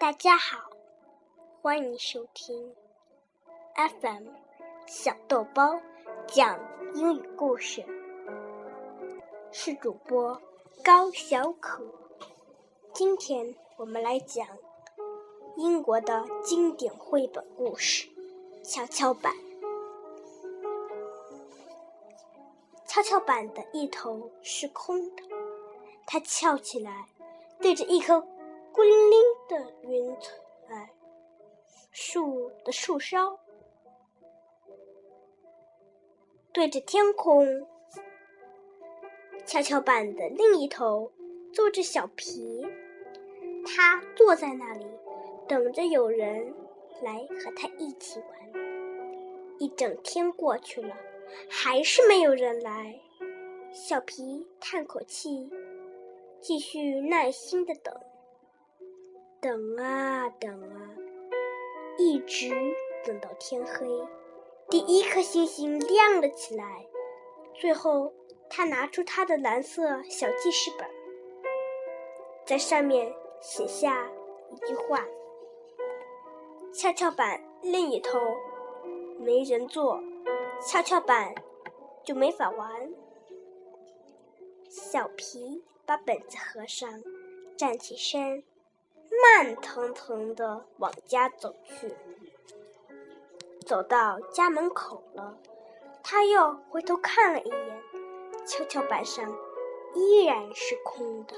大家好，欢迎收听 FM 小豆包讲英语故事，是主播高小可。今天我们来讲英国的经典绘本故事《跷跷板》。跷跷板的一头是空的，它翘起来，对着一颗孤零零的云彩树的树梢，对着天空。跷跷板的另一头坐着小皮，他坐在那里，等着有人来和他一起玩。一整天过去了。还是没有人来，小皮叹口气，继续耐心的等，等啊等啊，一直等到天黑，第一颗星星亮了起来。最后，他拿出他的蓝色小记事本，在上面写下一句话：“跷跷板另一头没人坐。”跷跷板就没法玩。小皮把本子合上，站起身，慢腾腾的往家走去。走到家门口了，他又回头看了一眼，跷跷板上依然是空的。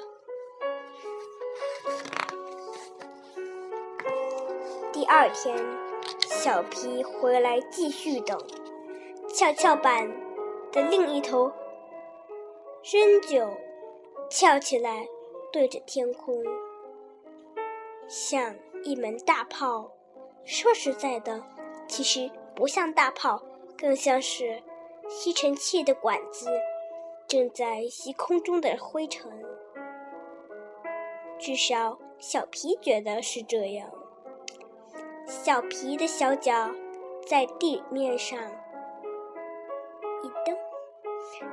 第二天，小皮回来继续等。跷跷板的另一头仍旧翘起来，对着天空，像一门大炮。说实在的，其实不像大炮，更像是吸尘器的管子，正在吸空中的灰尘。至少小皮觉得是这样。小皮的小脚在地面上。一蹬，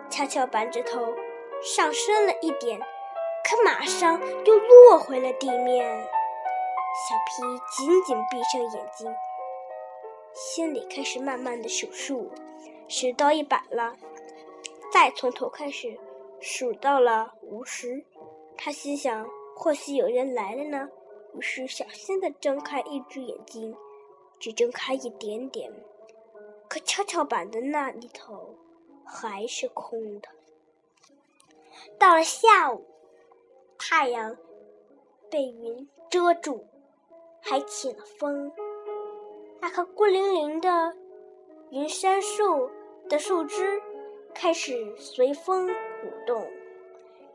跷跷板指头上升了一点，可马上又落回了地面。小皮紧紧闭上眼睛，心里开始慢慢的数数，数到一百了，再从头开始数到了五十。他心想，或许有人来了呢，于是小心的睁开一只眼睛，只睁开一点点。可跷跷板的那一头还是空的。到了下午，太阳被云遮住，还起了风。那棵孤零零的云杉树的树枝开始随风舞动，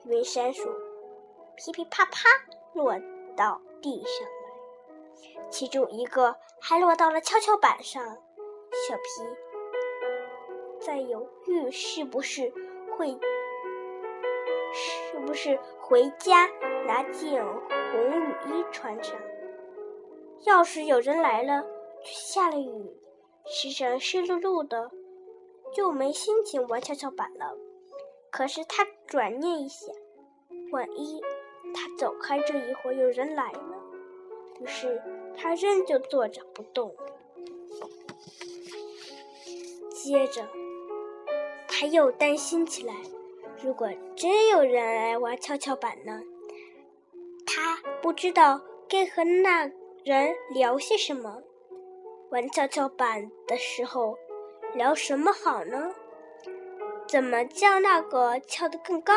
云杉树噼噼啪啪落到地上来，其中一个还落到了跷跷板上。小皮在犹豫是不是会，是不是回家拿件红雨衣穿上。要是有人来了，却下了雨，身上湿漉漉的，就没心情玩跷跷板了。可是他转念一想，万一他走开这一会儿有人来呢？于是他仍旧坐着不动。接着，他又担心起来：如果真有人来玩跷跷板呢？他不知道该和那人聊些什么。玩跷跷板的时候，聊什么好呢？怎么叫那个跳得更高、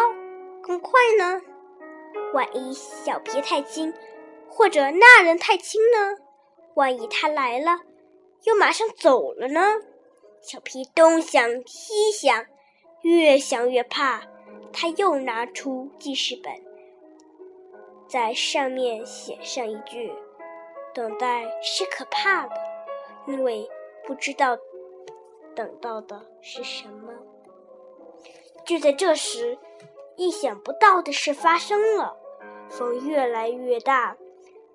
更快呢？万一小皮太轻，或者那人太轻呢？万一他来了，又马上走了呢？小皮东想西想，越想越怕。他又拿出记事本，在上面写上一句：“等待是可怕的，因为不知道等到的是什么。”就在这时，意想不到的事发生了，风越来越大，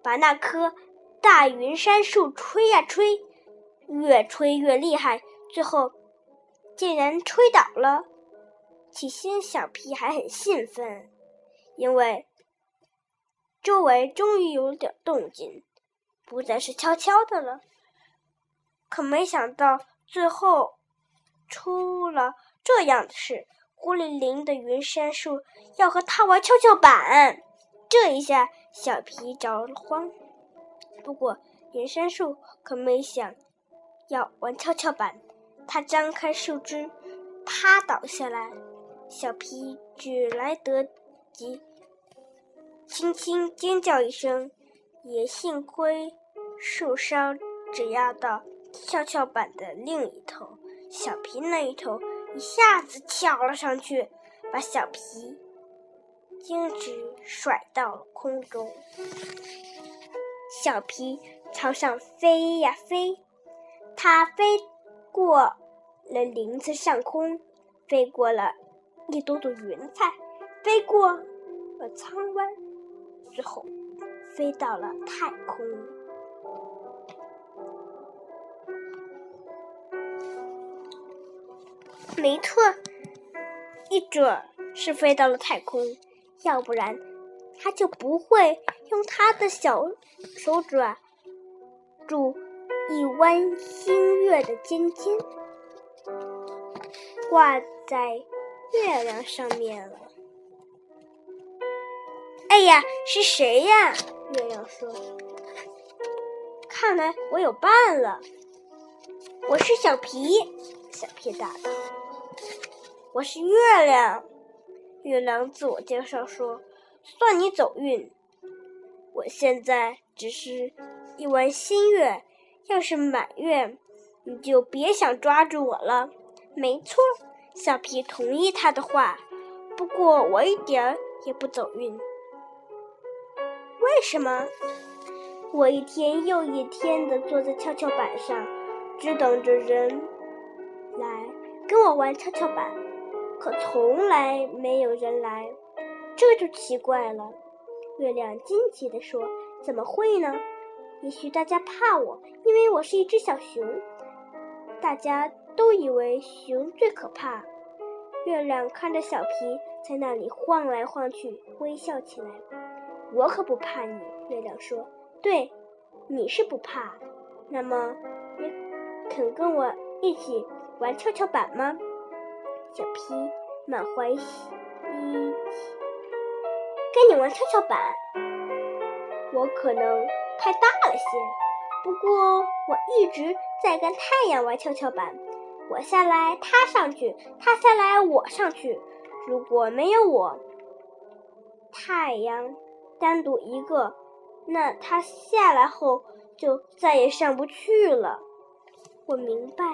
把那棵大云杉树吹呀吹，越吹越厉害。最后，竟然吹倒了。起先，小皮还很兴奋，因为周围终于有点动静。不再是悄悄的了。可没想到，最后出了这样的事：孤零零的云杉树要和他玩跷跷板。这一下，小皮着了慌。不过，云杉树可没想要玩跷跷板，它张开树枝，啪倒下来。小皮只来得及轻轻尖叫一声，也幸亏树梢只压到跷跷板的另一头，小皮那一头一下子翘了上去，把小皮径直甩到了空中。小皮朝上飞呀飞，它飞过了林子上空，飞过了。一朵朵云彩飞过了苍湾，最后飞到了太空。没错，一准是飞到了太空，要不然他就不会用他的小手爪住一弯新月的尖尖，挂在。月亮上面了。哎呀，是谁呀？月亮说：“看来我有伴了。”我是小皮，小皮答道：“我是月亮。”月亮自我介绍说：“算你走运。我现在只是一弯新月，要是满月，你就别想抓住我了。”没错。小皮同意他的话，不过我一点儿也不走运。为什么？我一天又一天的坐在跷跷板上，只等着人跟我玩跷跷板，可从来没有人来，这就奇怪了。月亮惊奇地说：“怎么会呢？也许大家怕我，因为我是一只小熊。大家。”都以为熊最可怕。月亮看着小皮在那里晃来晃去，微笑起来。我可不怕你，月亮说。对，你是不怕。那么，你肯跟我一起玩跷跷板吗？小皮满怀希冀。跟你玩跷跷板，我可能太大了些。不过，我一直在跟太阳玩跷跷板。我下来，他上去；他下来，我上去。如果没有我，太阳单独一个，那他下来后就再也上不去了。我明白。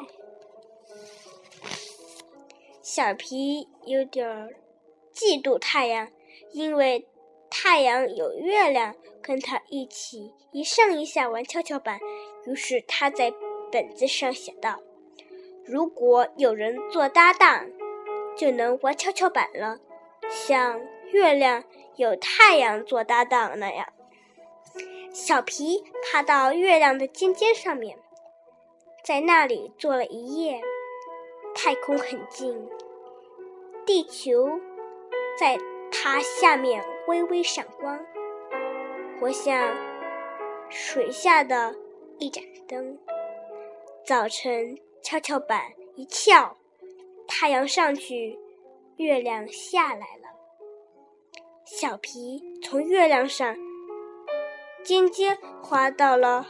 小皮有点嫉妒太阳，因为太阳有月亮跟他一起一上一下玩跷跷板。于是他在本子上写道。如果有人做搭档，就能玩跷跷板了，像月亮有太阳做搭档那样。小皮爬到月亮的尖尖上面，在那里坐了一夜。太空很近，地球在它下面微微闪光，活像水下的一盏灯。早晨。跷跷板一翘，太阳上去，月亮下来了。小皮从月亮上尖尖滑到了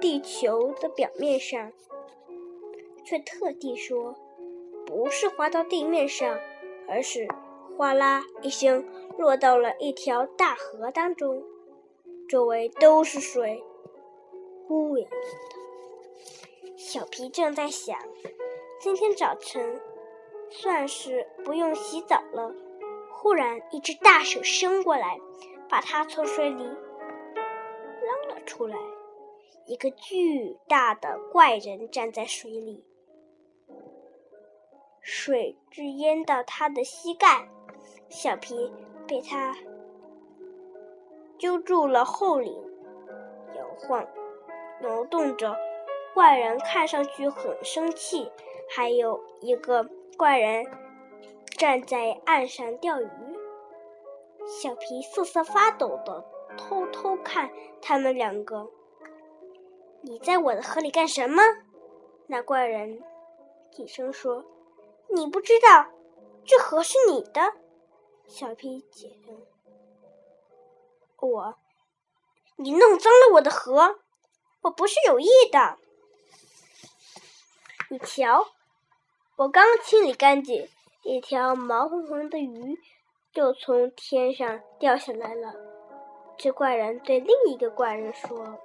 地球的表面上，却特地说：“不是滑到地面上，而是哗啦一声落到了一条大河当中，周围都是水，乌泱泱的。”小皮正在想，今天早晨算是不用洗澡了。忽然，一只大手伸过来，把它从水里扔了出来。一个巨大的怪人站在水里，水直淹到他的膝盖。小皮被他揪住了后领，摇晃、挪动着。怪人看上去很生气，还有一个怪人站在岸上钓鱼。小皮瑟瑟发抖的偷偷看他们两个。你在我的河里干什么？”那怪人低声说：“你不知道，这河是你的。”小皮解释：“我，你弄脏了我的河，我不是有意的。你瞧，我刚清理干净，一条毛茸茸的鱼就从天上掉下来了。”这怪人对另一个怪人说。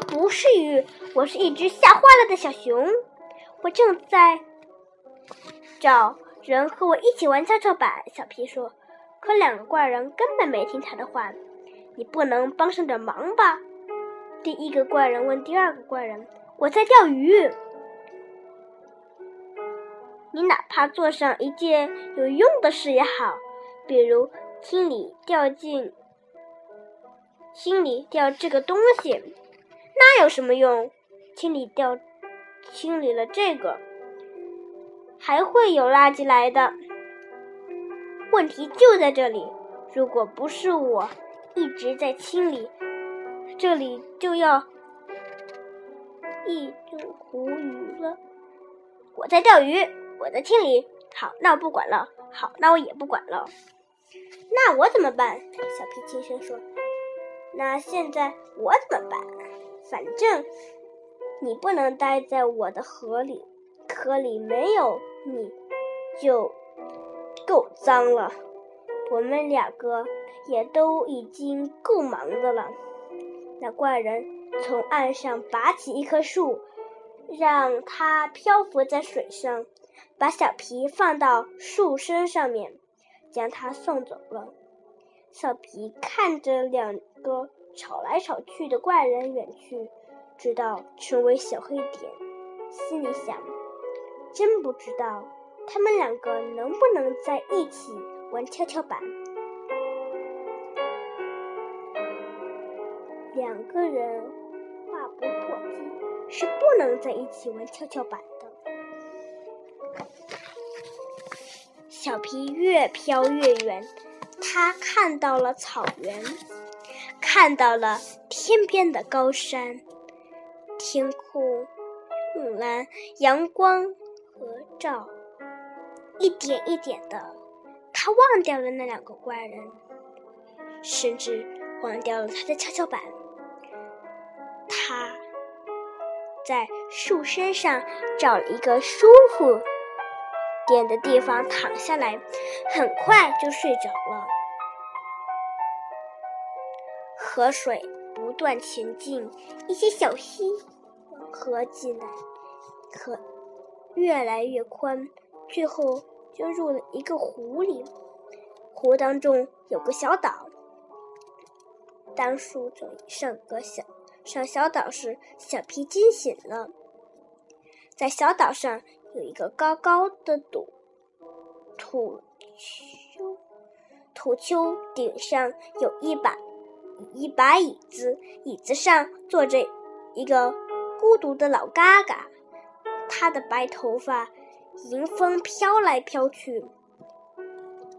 不是鱼，我是一只吓坏了的小熊。我正在找人和我一起玩跷跷板。小皮说：“可两个怪人根本没听他的话。你不能帮上点忙吧？”第一个怪人问第二个怪人：“我在钓鱼，你哪怕做上一件有用的事也好，比如清理掉进清理掉这个东西。”那有什么用？清理掉，清理了这个，还会有垃圾来的。问题就在这里。如果不是我一直在清理，这里就要一堆湖鱼了。我在钓鱼，我在清理。好，那我不管了。好，那我也不管了。那我怎么办？小皮轻声说。那现在我怎么办？反正你不能待在我的河里，河里没有你就够脏了。我们两个也都已经够忙的了。那怪人从岸上拔起一棵树，让它漂浮在水上，把小皮放到树身上面，将它送走了。小皮看着两个。吵来吵去的怪人远去，直到成为小黑点，心里想：真不知道他们两个能不能在一起玩跷跷板。两个人话不破机，是不能在一起玩跷跷板的。小皮越飘越远，他看到了草原。看到了天边的高山，天空蔚蓝，阳光和照，一点一点的，他忘掉了那两个怪人，甚至忘掉了他的跷跷板。他在树身上找了一个舒服点的地方躺下来，很快就睡着了。河水不断前进，一些小溪合进来，河越来越宽，最后就入了一个湖里。湖当中有个小岛。当树走上个小上小岛时，小皮惊醒了。在小岛上有一个高高的土土丘，土丘顶上有一把。一把椅子，椅子上坐着一个孤独的老嘎嘎，他的白头发迎风飘来飘去，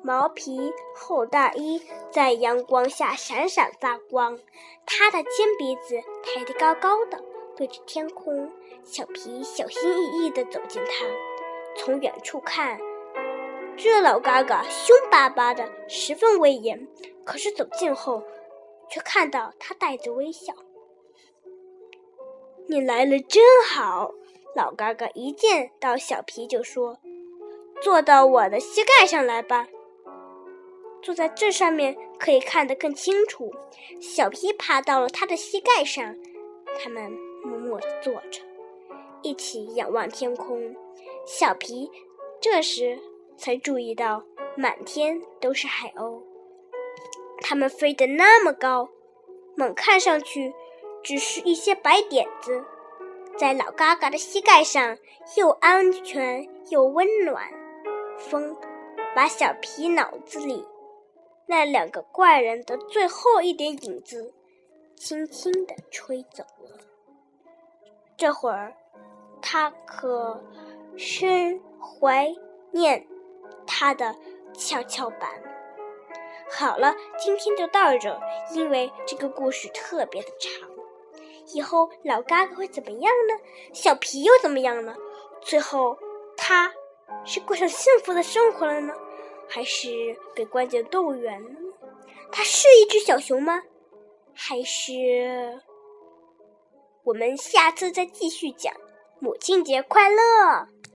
毛皮厚大衣在阳光下闪闪发光，他的尖鼻子抬得高高的，对着天空。小皮小心翼翼地走近他，从远处看，这老嘎嘎凶巴巴的，十分威严。可是走近后，却看到他带着微笑。你来了真好，老嘎嘎一见到小皮就说：“坐到我的膝盖上来吧，坐在这上面可以看得更清楚。”小皮爬到了他的膝盖上，他们默默地坐着，一起仰望天空。小皮这时才注意到，满天都是海鸥。它们飞得那么高，猛看上去只是一些白点子，在老嘎嘎的膝盖上，又安全又温暖。风把小皮脑子里那两个怪人的最后一点影子轻轻地吹走了。这会儿，他可深怀念他的跷跷板。好了，今天就到这，因为这个故事特别的长。以后老嘎嘎会怎么样呢？小皮又怎么样呢？最后，他是过上幸福的生活了呢，还是被关进动物园了呢？他是一只小熊吗？还是？我们下次再继续讲。母亲节快乐！